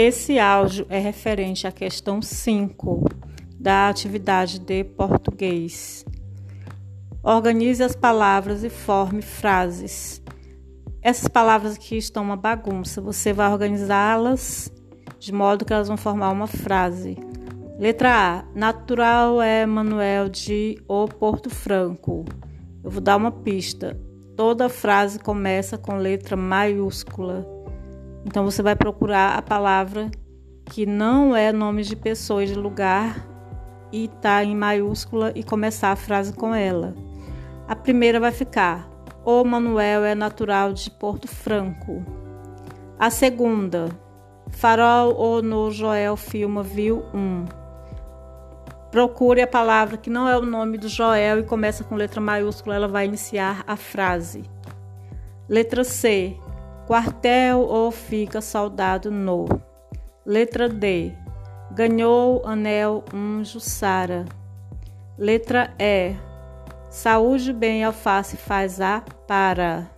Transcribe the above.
Esse áudio é referente à questão 5 da atividade de português. Organize as palavras e forme frases. Essas palavras aqui estão uma bagunça. Você vai organizá-las de modo que elas vão formar uma frase. Letra A. Natural é Manuel de O Porto Franco. Eu vou dar uma pista. Toda frase começa com letra maiúscula. Então você vai procurar a palavra que não é nome de pessoa e de lugar e está em maiúscula e começar a frase com ela. A primeira vai ficar: O Manuel é natural de Porto Franco. A segunda: Farol ou no Joel filma viu um. Procure a palavra que não é o nome do Joel e começa com letra maiúscula, ela vai iniciar a frase. Letra C quartel ou fica soldado no. Letra D. Ganhou anel um Jussara. Letra E. Saúde bem alface faz a para.